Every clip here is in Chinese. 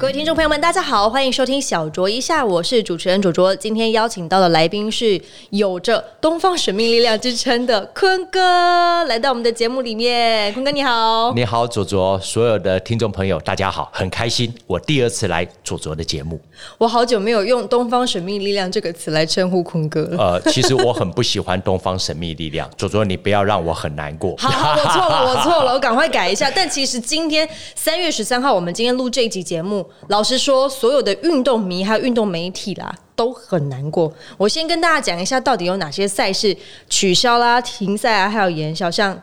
各位听众朋友们，大家好，欢迎收听小酌一下，我是主持人卓卓。今天邀请到的来宾是有着“东方神秘力量”之称的坤哥，来到我们的节目里面。坤哥你好，你好，左卓，所有的听众朋友，大家好，很开心，我第二次来左卓的节目。我好久没有用“东方神秘力量”这个词来称呼坤哥了。呃，其实我很不喜欢“东方神秘力量”，左卓，你不要让我很难过。好，我错了，我错了，我赶快改一下。但其实今天三月十三号，我们今天录这一集节目。老实说，所有的运动迷还有运动媒体啦，都很难过。我先跟大家讲一下，到底有哪些赛事取消啦、停赛啊，还有延销，像。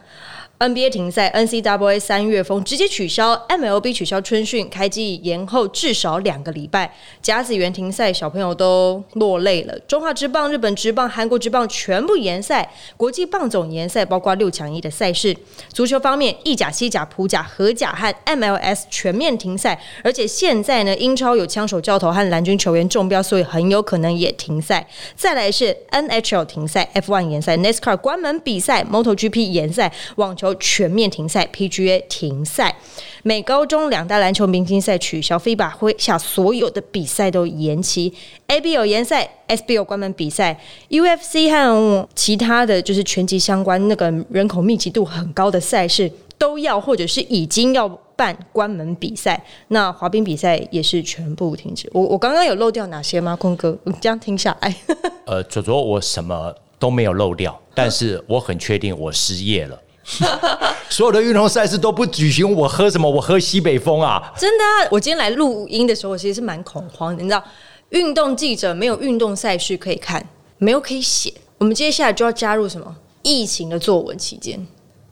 NBA 停赛，NCAA 三月风直接取消，MLB 取消春训，开季延后至少两个礼拜。甲子园停赛，小朋友都落泪了。中华职棒、日本职棒、韩国职棒全部延赛，国际棒总延赛，包括六强一的赛事。足球方面，意甲、西甲、普甲、荷甲和 MLS 全面停赛，而且现在呢，英超有枪手教头和蓝军球员中标，所以很有可能也停赛。再来是 NHL 停赛，F1 延赛，NASCAR 关门比赛，MotoGP 延赛，网球。全面停赛，PGA 停赛，美高中两大篮球明星赛取消，FIBA 麾下所有的比赛都延期，ABL 延赛，SBL 关门比赛，UFC 和其他的就是拳击相关那个人口密集度很高的赛事都要或者是已经要办关门比赛，那滑冰比赛也是全部停止。我我刚刚有漏掉哪些吗？坤哥，你这样听下来，呃，左左我什么都没有漏掉，但是我很确定我失业了。所有的运动赛事都不举行，我喝什么？我喝西北风啊！真的！我今天来录音的时候，我其实是蛮恐慌的。你知道，运动记者没有运动赛事可以看，没有可以写。我们接下来就要加入什么？疫情的作文期间。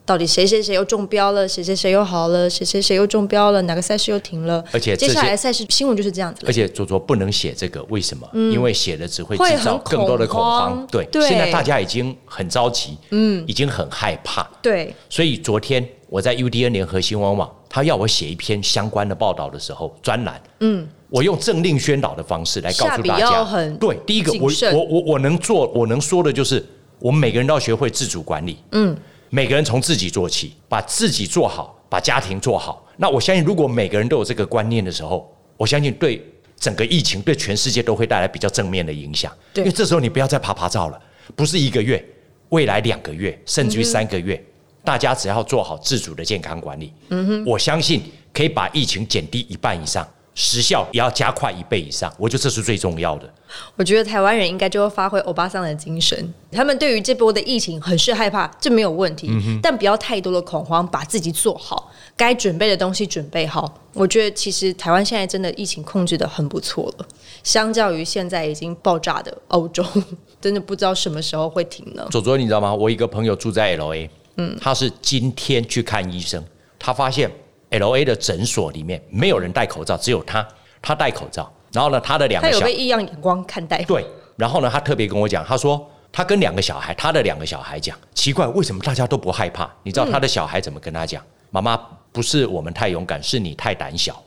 到底谁谁谁又中标了？谁谁谁又好了？谁谁谁又中标了？哪个赛事又停了？而且接下来赛事新闻就是这样子。而且左左不能写这个，为什么？因为写了只会制造更多的恐慌。对，现在大家已经很着急，嗯，已经很害怕。对，所以昨天我在 UDN 联合新闻网，他要我写一篇相关的报道的时候，专栏，嗯，我用政令宣导的方式来告诉大家。对，第一个我我我我能做，我能说的就是，我们每个人都要学会自主管理。嗯。每个人从自己做起，把自己做好，把家庭做好。那我相信，如果每个人都有这个观念的时候，我相信对整个疫情、对全世界都会带来比较正面的影响。因为这时候你不要再爬爬照了，不是一个月，未来两个月，甚至于三个月，大家只要做好自主的健康管理，嗯哼，我相信可以把疫情减低一半以上。时效也要加快一倍以上，我觉得这是最重要的。我觉得台湾人应该就会发挥欧巴桑的精神，他们对于这波的疫情很是害怕，这没有问题，但不要太多的恐慌，把自己做好，该准备的东西准备好。我觉得其实台湾现在真的疫情控制的很不错了，相较于现在已经爆炸的欧洲，真的不知道什么时候会停呢。左左，你知道吗？我一个朋友住在 L A，嗯，他是今天去看医生，他发现。L A 的诊所里面没有人戴口罩，只有他，他戴口罩。然后呢，他的两个他有被异样眼光看待。对，然后呢，他特别跟我讲，他说他跟两个小孩，他的两个小孩讲，奇怪，为什么大家都不害怕？你知道他的小孩怎么跟他讲？妈妈不是我们太勇敢，是你太胆小，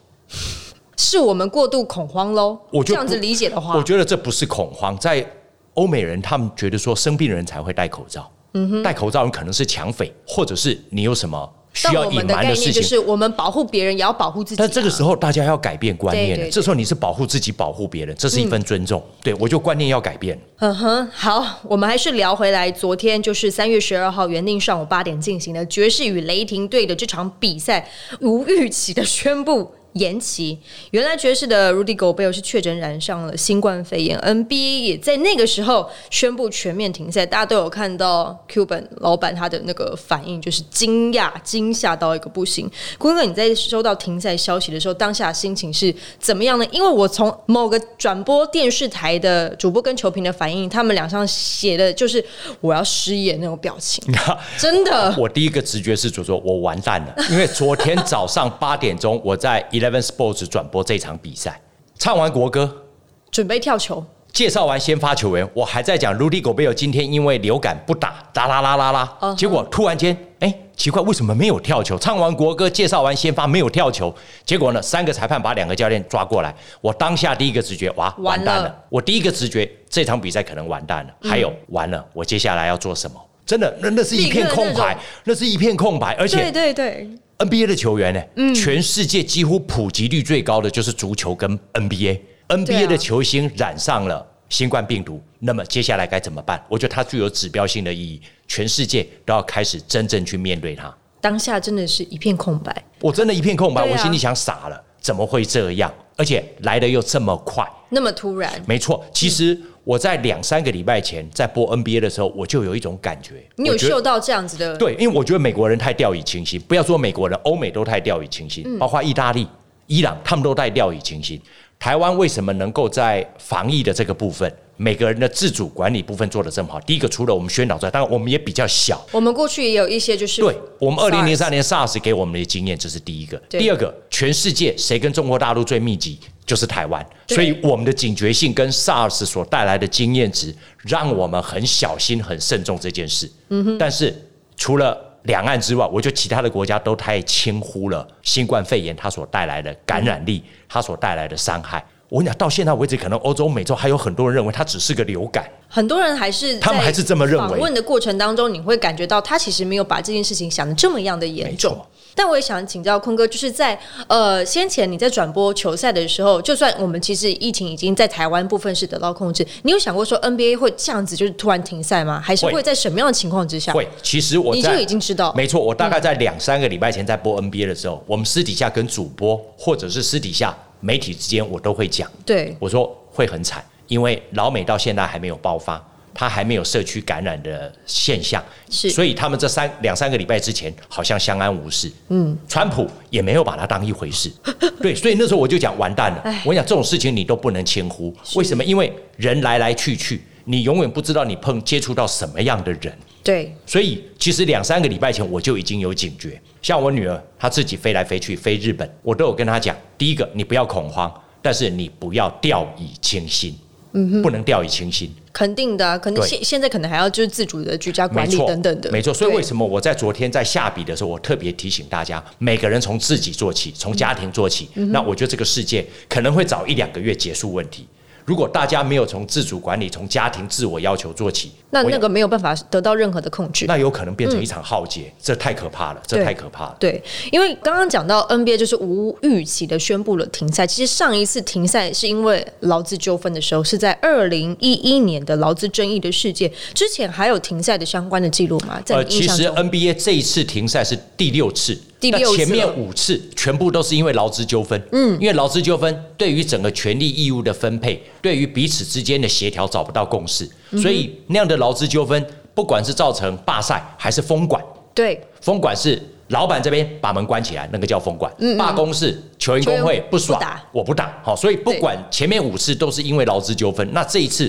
是我们过度恐慌喽。我这样子理解的话，我觉得这不是恐慌，在欧美人他们觉得说生病的人才会戴口罩，嗯哼，戴口罩人可能是抢匪，或者是你有什么。需要隐瞒的事情，就是我们保护别人也要保护自己。但这个时候，大家要改变观念。这时候你是保护自己、保护别人，这是一份尊重。对我就观念要改变。嗯哼，好，我们还是聊回来。昨天就是三月十二号原定上午八点进行的爵士与雷霆队的这场比赛，无预期的宣布。延期，原来爵士的 Rudy Gobert 是确诊染上了新冠肺炎，NBA 也在那个时候宣布全面停赛。大家都有看到 Cuban 老板他的那个反应，就是惊讶、惊吓到一个不行。坤哥，你在收到停赛消息的时候，当下心情是怎么样呢？因为我从某个转播电视台的主播跟球评的反应，他们两上写的就是我要失业那种表情，真的。我第一个直觉是就说我完蛋了，因为昨天早上八点钟我在 Eleven Sports 转播这场比赛，唱完国歌，准备跳球，介绍完先发球员，我还在讲 Rudy Gobert 今天因为流感不打，哒啦啦啦啦，结果突然间哎，奇怪，为什么没有跳球？唱完国歌，介绍完先发，没有跳球。结果呢，三个裁判把两个教练抓过来。我当下第一个直觉，哇，完蛋了！我第一个直觉，这场比赛可能完蛋了。还有，完了，我接下来要做什么？真的，那那是一片空白，那是一片空白。而且，对对对，NBA 的球员呢，全世界几乎普及率最高的就是足球跟 NBA。NBA 的球星染上了新冠病毒，那么接下来该怎么办？我觉得它具有指标性的意义。全世界都要开始真正去面对它。当下真的是一片空白，我真的一片空白，我心里想傻了，怎么会这样？而且来的又这么快，那么突然。没错，其实我在两三个礼拜前在播 NBA 的时候，我就有一种感觉，你有嗅到这样子的？对，因为我觉得美国人太掉以轻心，不要说美国人，欧美都太掉以轻心，包括意大利、伊朗，他们都太掉以轻心。台湾为什么能够在防疫的这个部分，每个人的自主管理部分做得这么好？第一个，除了我们宣导之外，当然我们也比较小。我们过去也有一些，就是对我们二零零三年 SARS 给我们的经验，这是第一个。第二个，全世界谁跟中国大陆最密集，就是台湾。所以我们的警觉性跟 SARS 所带来的经验值，让我们很小心、很慎重这件事。嗯哼。但是除了两岸之外，我觉得其他的国家都太轻忽了新冠肺炎它所带来的感染力，它所带来的伤害。我跟你讲，到现在为止，可能欧洲、美洲还有很多人认为它只是个流感。很多人还是他们还是这么认为。访问的过程当中，你会感觉到他其实没有把这件事情想的这么样的严重。但我也想请教坤哥，就是在呃先前你在转播球赛的时候，就算我们其实疫情已经在台湾部分是得到控制，你有想过说 NBA 会这样子就是突然停赛吗？还是会在什么样的情况之下？会，其实我你就已经知道，没错，我大概在两三个礼拜前在播 NBA 的时候，我们私底下跟主播或者是私底下媒体之间，我都会讲，对，我说会很惨，因为老美到现在还没有爆发。他还没有社区感染的现象，是，所以他们这三两三个礼拜之前好像相安无事。嗯，川普也没有把它当一回事。对，所以那时候我就讲完蛋了。我讲这种事情你都不能轻忽，为什么？因为人来来去去，你永远不知道你碰接触到什么样的人。对，所以其实两三个礼拜前我就已经有警觉。像我女儿，她自己飞来飞去飞日本，我都有跟她讲：第一个，你不要恐慌，但是你不要掉以轻心。嗯哼，不能掉以轻心。肯定的，可能现现在可能还要就是自主的居家管理等等的，没错。所以为什么我在昨天在下笔的时候，我特别提醒大家，每个人从自己做起，从家庭做起。那我觉得这个世界可能会早一两个月结束问题。如果大家没有从自主管理、从家庭自我要求做起，那那个没有办法得到任何的控制，那有可能变成一场浩劫，这太可怕了，这太可怕了。对，因为刚刚讲到 NBA 就是无预期的宣布了停赛。其实上一次停赛是因为劳资纠纷的时候，是在二零一一年的劳资争议的事件之前，还有停赛的相关的记录吗？在其实 NBA 这一次停赛是第六次。那前面五次全部都是因为劳资纠纷，嗯，因为劳资纠纷对于整个权利义务的分配，对于彼此之间的协调找不到共识，所以那样的劳资纠纷，不管是造成罢赛还是封管，对，封管是老板这边把门关起来，那个叫封管；罢工是球员工会不爽，我不打，好，所以不管前面五次都是因为劳资纠纷，那这一次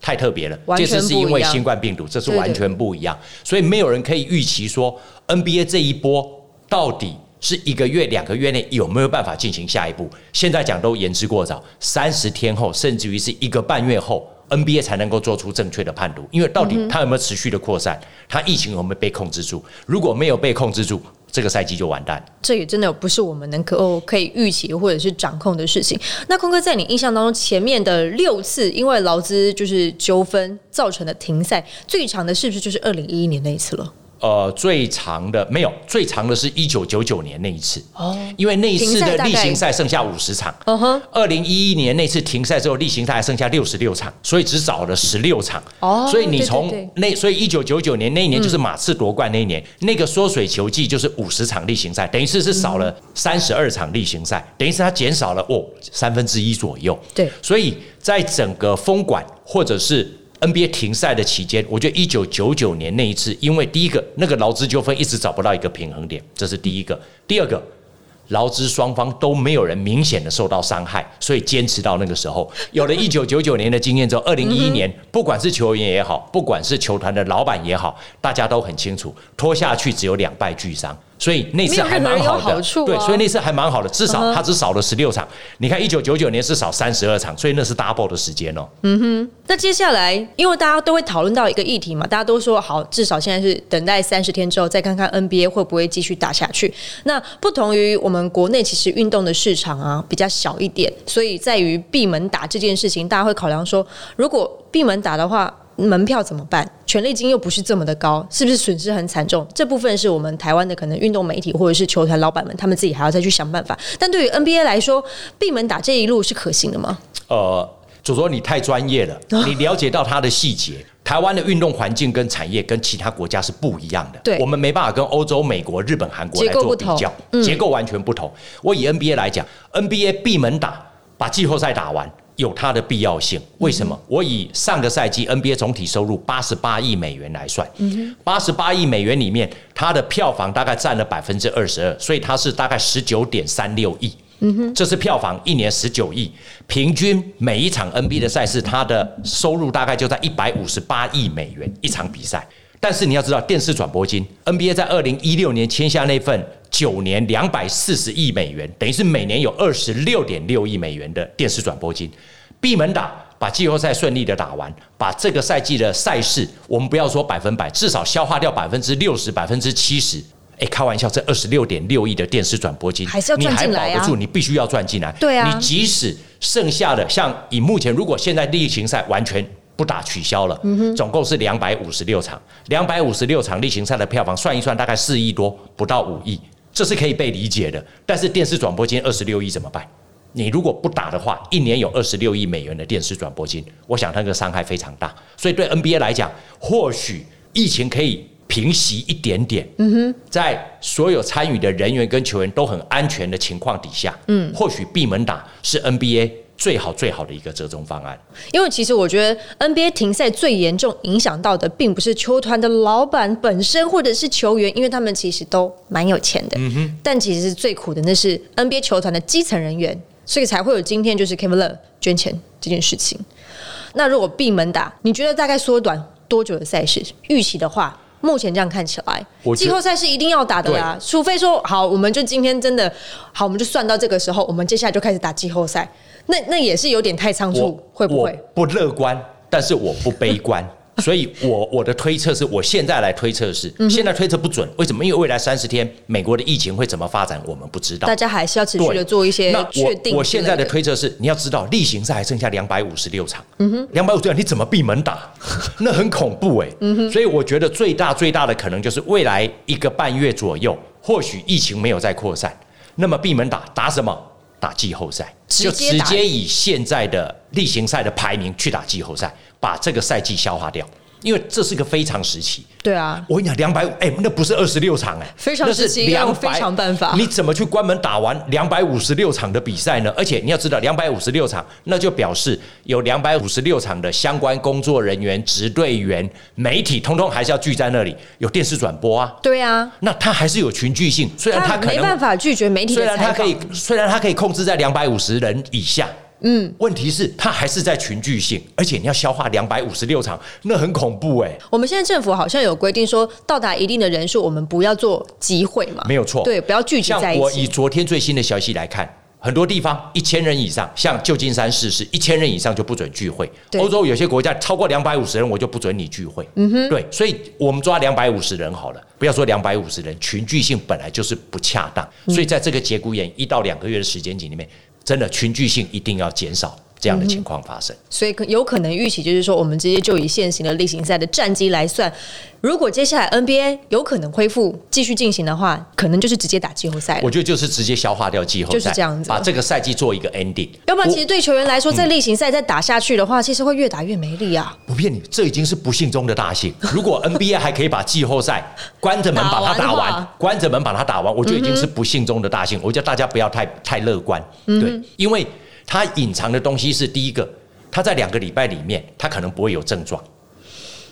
太特别了，这次是因为新冠病毒，这是完全不一样，所以没有人可以预期说 NBA 这一波。到底是一个月、两个月内有没有办法进行下一步？现在讲都言之过早，三十天后，甚至于是一个半月后，NBA 才能够做出正确的判读。因为到底它有没有持续的扩散，它疫情有没有被控制住？如果没有被控制住，这个赛季就完蛋。这也真的不是我们能够可以预期或者是掌控的事情。那坤哥在你印象当中，前面的六次因为劳资就是纠纷造成的停赛，最长的是不是就是二零一一年那一次了？呃，最长的没有，最长的是一九九九年那一次，哦，因为那一次的例行赛剩下五十场，嗯哼，二零一一年那次停赛之后，例行赛还剩下六十六场，所以只找了十六场，哦，所以你从那，所以一九九九年那一年就是马刺夺冠那一年，那个缩水球季就是五十场例行赛，等于是是少了三十二场例行赛，等于是它减少了哦三分之一左右，对，所以在整个封管或者是。NBA 停赛的期间，我觉得一九九九年那一次，因为第一个那个劳资纠纷一直找不到一个平衡点，这是第一个；第二个，劳资双方都没有人明显的受到伤害，所以坚持到那个时候。有了一九九九年的经验之后，二零一一年，不管是球员也好，不管是球团的老板也好，大家都很清楚，拖下去只有两败俱伤。所以那次还蛮好的，对，所以那次还蛮好的，至少它只少了十六场。你看一九九九年是少三十二场，所以那是 double 的时间哦。嗯哼，那接下来，因为大家都会讨论到一个议题嘛，大家都说好，至少现在是等待三十天之后再看看 NBA 会不会继续打下去。那不同于我们国内，其实运动的市场啊比较小一点，所以在于闭门打这件事情，大家会考量说，如果闭门打的话。门票怎么办？权利金又不是这么的高，是不是损失很惨重？这部分是我们台湾的可能运动媒体或者是球团老板们，他们自己还要再去想办法。但对于 NBA 来说，闭门打这一路是可行的吗？呃，主说你太专业了，你了解到它的细节。台湾的运动环境跟产业跟其他国家是不一样的，对，我们没办法跟欧洲、美国、日本、韩国来做比较，结构完全不同。我以 NBA 来讲，NBA 闭门打，把季后赛打完。有它的必要性，为什么？我以上个赛季 NBA 总体收入八十八亿美元来算，八十八亿美元里面，它的票房大概占了百分之二十二，所以它是大概十九点三六亿。这是票房一年十九亿，平均每一场 NBA 的赛事，它的收入大概就在一百五十八亿美元一场比赛。但是你要知道，电视转播金，NBA 在二零一六年签下那份九年两百四十亿美元，等于是每年有二十六点六亿美元的电视转播金。闭门打，把季后赛顺利的打完，把这个赛季的赛事，我们不要说百分百，至少消化掉百分之六十、百分之七十。哎，开玩笑，这二十六点六亿的电视转播金，还是要赚进来啊！你必须要赚进来。对啊，你即使剩下的，像以目前，如果现在例行赛完全。不打取消了，总共是两百五十六场，两百五十六场例行赛的票房算一算，大概四亿多，不到五亿，这是可以被理解的。但是电视转播金二十六亿怎么办？你如果不打的话，一年有二十六亿美元的电视转播金，我想那个伤害非常大。所以对 NBA 来讲，或许疫情可以平息一点点。嗯哼，在所有参与的人员跟球员都很安全的情况底下，嗯，或许闭门打是 NBA。最好最好的一个折中方案，因为其实我觉得 NBA 停赛最严重影响到的，并不是球团的老板本身或者是球员，因为他们其实都蛮有钱的。嗯哼。但其实是最苦的，那是 NBA 球团的基层人员，所以才会有今天就是 Kevin Love 捐钱这件事情。那如果闭门打，你觉得大概缩短多久的赛事？预期的话？目前这样看起来，季后赛是一定要打的啦，除非说好，我们就今天真的好，我们就算到这个时候，我们接下来就开始打季后赛，那那也是有点太仓促，会不会？不乐观，但是我不悲观。所以，我我的推测是，我现在来推测是，现在推测不准。为什么？因为未来三十天，美国的疫情会怎么发展，我们不知道。大家还是要持续的做一些确定。我现在的推测是，你要知道，例行赛还剩下两百五十六场，嗯哼，两百五十六，你怎么闭门打？那很恐怖哎。嗯哼。所以我觉得最大最大的可能就是未来一个半月左右，或许疫情没有再扩散，那么闭门打打什么？打季后赛，就直接以现在的例行赛的排名去打季后赛。把这个赛季消化掉，因为这是个非常时期。对啊，我跟你讲，两百五，哎，那不是二十六场，哎，非常时期，两非常办法。你怎么去关门打完两百五十六场的比赛呢？而且你要知道，两百五十六场，那就表示有两百五十六场的相关工作人员、职队员、媒体，通通还是要聚在那里，有电视转播啊。对啊，那他还是有群聚性，虽然他没办法拒绝媒体，虽然他可以，虽然他可以控制在两百五十人以下。嗯，问题是它还是在群聚性，而且你要消化两百五十六场，那很恐怖哎。我们现在政府好像有规定说，到达一定的人数，我们不要做集会嘛。没有错，对，不要聚集在一起。我以昨天最新的消息来看，很多地方一千人以上，像旧金山市是一千人以上就不准聚会。欧洲有些国家超过两百五十人，我就不准你聚会。嗯哼，对，所以我们抓两百五十人好了，不要说两百五十人，群聚性本来就是不恰当，所以在这个节骨眼一到两个月的时间里面。真的群聚性一定要减少，这样的情况发生。所以可有可能预期就是说，我们直接就以现行的例行赛的战绩来算，如果接下来 NBA 有可能恢复继续进行的话，可能就是直接打季后赛。我觉得就是直接消化掉季后赛，就是这样子，把这个赛季做一个 ending。要不然，其实对球员来说，在例行赛再打下去的话，其实会越打越没力啊。不骗你，这已经是不幸中的大幸。如果 NBA 还可以把季后赛关着门把它打完，关着门把它打完，我觉得已经是不幸中的大幸。我觉得大家不要太太乐观，对，因为。它隐藏的东西是第一个，它在两个礼拜里面，它可能不会有症状。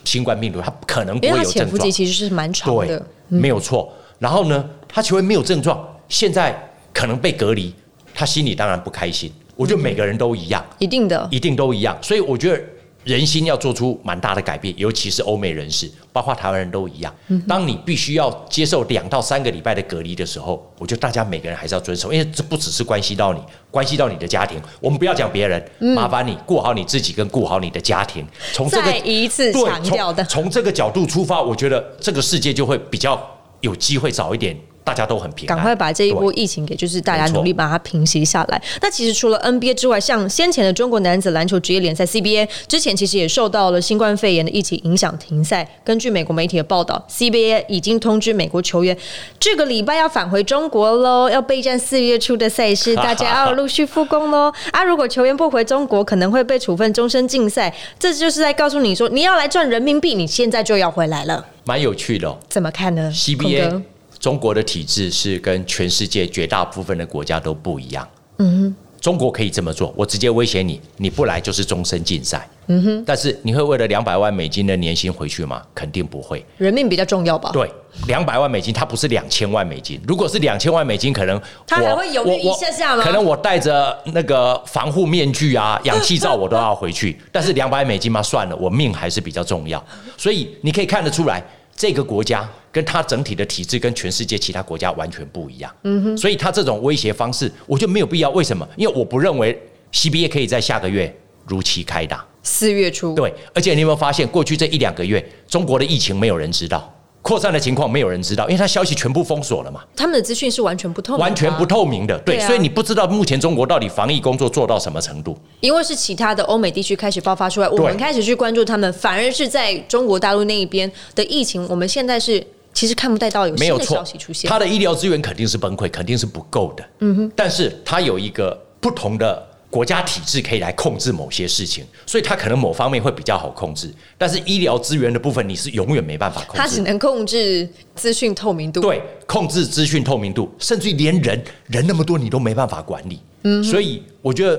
新冠病毒它可能不会有症状，其实是蛮长的，没有错。然后呢，他其实没有症状，现在可能被隔离，他心里当然不开心。我觉得每个人都一样，一定的，一定都一样。所以我觉得人心要做出蛮大的改变，尤其是欧美人士，包括台湾人都一样。当你必须要接受两到三个礼拜的隔离的时候，我觉得大家每个人还是要遵守，因为这不只是关系到你，关系到你的家庭。我们不要讲别人，麻烦你顾好你自己，跟顾好你的家庭。从这个一次强调的，从这个角度出发，我觉得这个世界就会比较有机会早一点。大家都很平，赶快把这一波疫情给就是大家努力把它平息下来。那其实除了 NBA 之外，像先前的中国男子篮球职业联赛 CBA 之前其实也受到了新冠肺炎的疫情影响停赛。根据美国媒体的报道，CBA 已经通知美国球员，这个礼拜要返回中国喽，要备战四月初的赛事，大家要陆续复工喽。啊，如果球员不回中国，可能会被处分终身禁赛。这就是在告诉你说，你要来赚人民币，你现在就要回来了。蛮有趣的，怎么看呢？CBA。中国的体制是跟全世界绝大部分的国家都不一样。嗯哼，中国可以这么做，我直接威胁你，你不来就是终身禁赛。嗯哼，但是你会为了两百万美金的年薪回去吗？肯定不会。人命比较重要吧？对，两百万美金，它不是两千万美金。如果是两千万美金，可能他还会犹豫一下下吗？可能我戴着那个防护面具啊、氧气罩，我都要回去。但是两百美金嘛，算了，我命还是比较重要。所以你可以看得出来。这个国家跟它整体的体制跟全世界其他国家完全不一样，嗯哼，所以他这种威胁方式，我觉得没有必要。为什么？因为我不认为 CBA 可以在下个月如期开打，四月初。对，而且你有没有发现，过去这一两个月，中国的疫情没有人知道。扩散的情况没有人知道，因为他消息全部封锁了嘛。他们的资讯是完全不透明，完全不透明的。对，所以你不知道目前中国到底防疫工作做到什么程度。因为是其他的欧美地区开始爆发出来，我们开始去关注他们，反而是在中国大陆那一边的疫情，我们现在是其实看不太到有新的消息出现。他的医疗资源肯定是崩溃，肯定是不够的。嗯哼，但是他有一个不同的。国家体制可以来控制某些事情，所以他可能某方面会比较好控制。但是医疗资源的部分，你是永远没办法控制。他只能控制资讯透明度。对，控制资讯透明度，甚至于连人人那么多，你都没办法管理。嗯，所以我觉得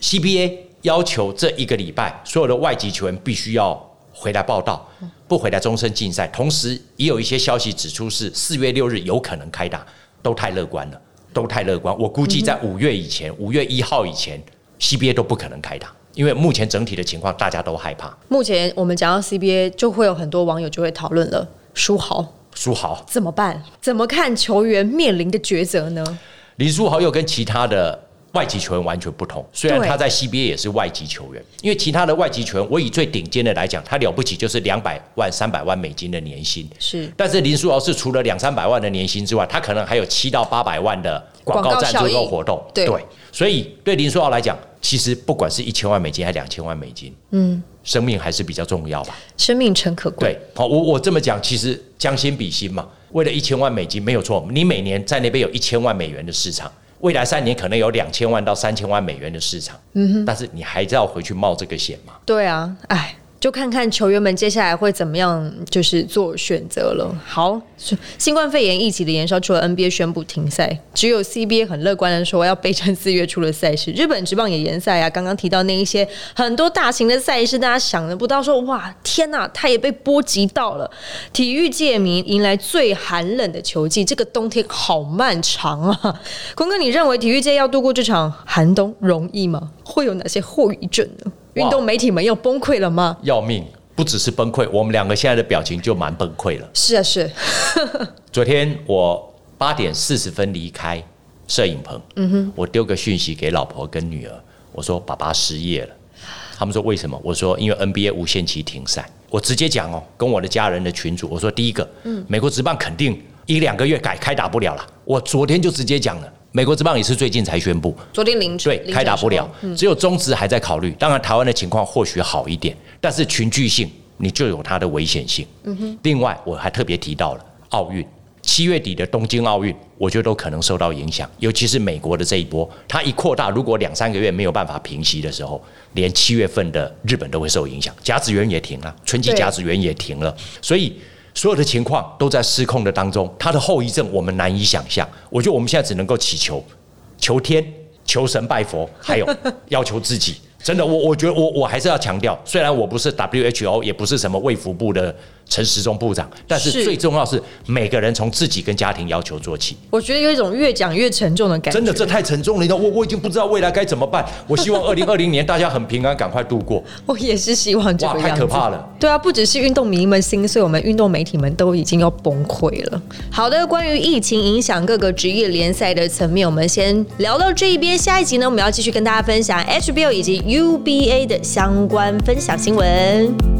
CBA 要求这一个礼拜所有的外籍球员必须要回来报道，不回来终身禁赛。同时，也有一些消息指出是四月六日有可能开打，都太乐观了。都太乐观，我估计在五月以前，五月一号以前，CBA 都不可能开打，因为目前整体的情况大家都害怕。目前我们讲到 CBA，就会有很多网友就会讨论了：书豪，书豪怎么办？怎么看球员面临的抉择呢？林书豪又跟其他的。外籍球员完全不同，虽然他在 CBA 也是外籍球员，因为其他的外籍球员，我以最顶尖的来讲，他了不起就是两百万、三百万美金的年薪。是，但是林书豪是除了两三百万的年薪之外，他可能还有七到八百万的广告赞助和活动。对，所以对林书豪来讲，其实不管是一千万美金还是两千万美金，嗯，生命还是比较重要吧。生命诚可贵。对，好，我我这么讲，其实将心比心嘛，为了一千万美金没有错，你每年在那边有一千万美元的市场。未来三年可能有两千万到三千万美元的市场，嗯哼，但是你还是要回去冒这个险嘛？对啊，哎。就看看球员们接下来会怎么样，就是做选择了。好，新冠肺炎疫情的延烧，除了 NBA 宣布停赛，只有 CBA 很乐观的说要备战四月初的赛事。日本职棒也延赛啊。刚刚提到那一些很多大型的赛事，大家想的不到，说哇天哪，他也被波及到了。体育界民迎来最寒冷的球季，这个冬天好漫长啊！坤哥，你认为体育界要度过这场寒冬容易吗？会有哪些后遗症呢？运动媒体们要崩溃了吗？要命！不只是崩溃，我们两个现在的表情就蛮崩溃了。是啊，是。昨天我八点四十分离开摄影棚，嗯哼，我丢个讯息给老婆跟女儿，我说爸爸失业了。他们说为什么？我说因为 NBA 无限期停赛。我直接讲哦，跟我的家人的群主，我说第一个，嗯，美国职棒肯定一两个月改开打不了了。我昨天就直接讲了。美国之棒也是最近才宣布，昨天凌晨对开打不了，只有中职还在考虑。当然，台湾的情况或许好一点，但是群聚性你就有它的危险性。嗯哼。另外，我还特别提到了奥运，七月底的东京奥运，我觉得都可能受到影响。尤其是美国的这一波，它一扩大，如果两三个月没有办法平息的时候，连七月份的日本都会受影响。甲子园也停了，春季甲子园也停了，所以。所有的情况都在失控的当中，他的后遗症我们难以想象。我觉得我们现在只能够祈求，求天、求神、拜佛，还有 要求自己。真的，我我觉得我我还是要强调，虽然我不是 WHO，也不是什么卫福部的陈时中部长，但是最重要是每个人从自己跟家庭要求做起。我觉得有一种越讲越沉重的感觉。真的，这太沉重了。我我已经不知道未来该怎么办。我希望二零二零年大家很平安，赶快度过。我也是希望这样。太可怕了。对啊，不只是运动迷们心碎，我们运动媒体们都已经要崩溃了。好的，关于疫情影响各个职业联赛的层面，我们先聊到这一边。下一集呢，我们要继续跟大家分享 HBO 以及 UBA 的相关分享新闻。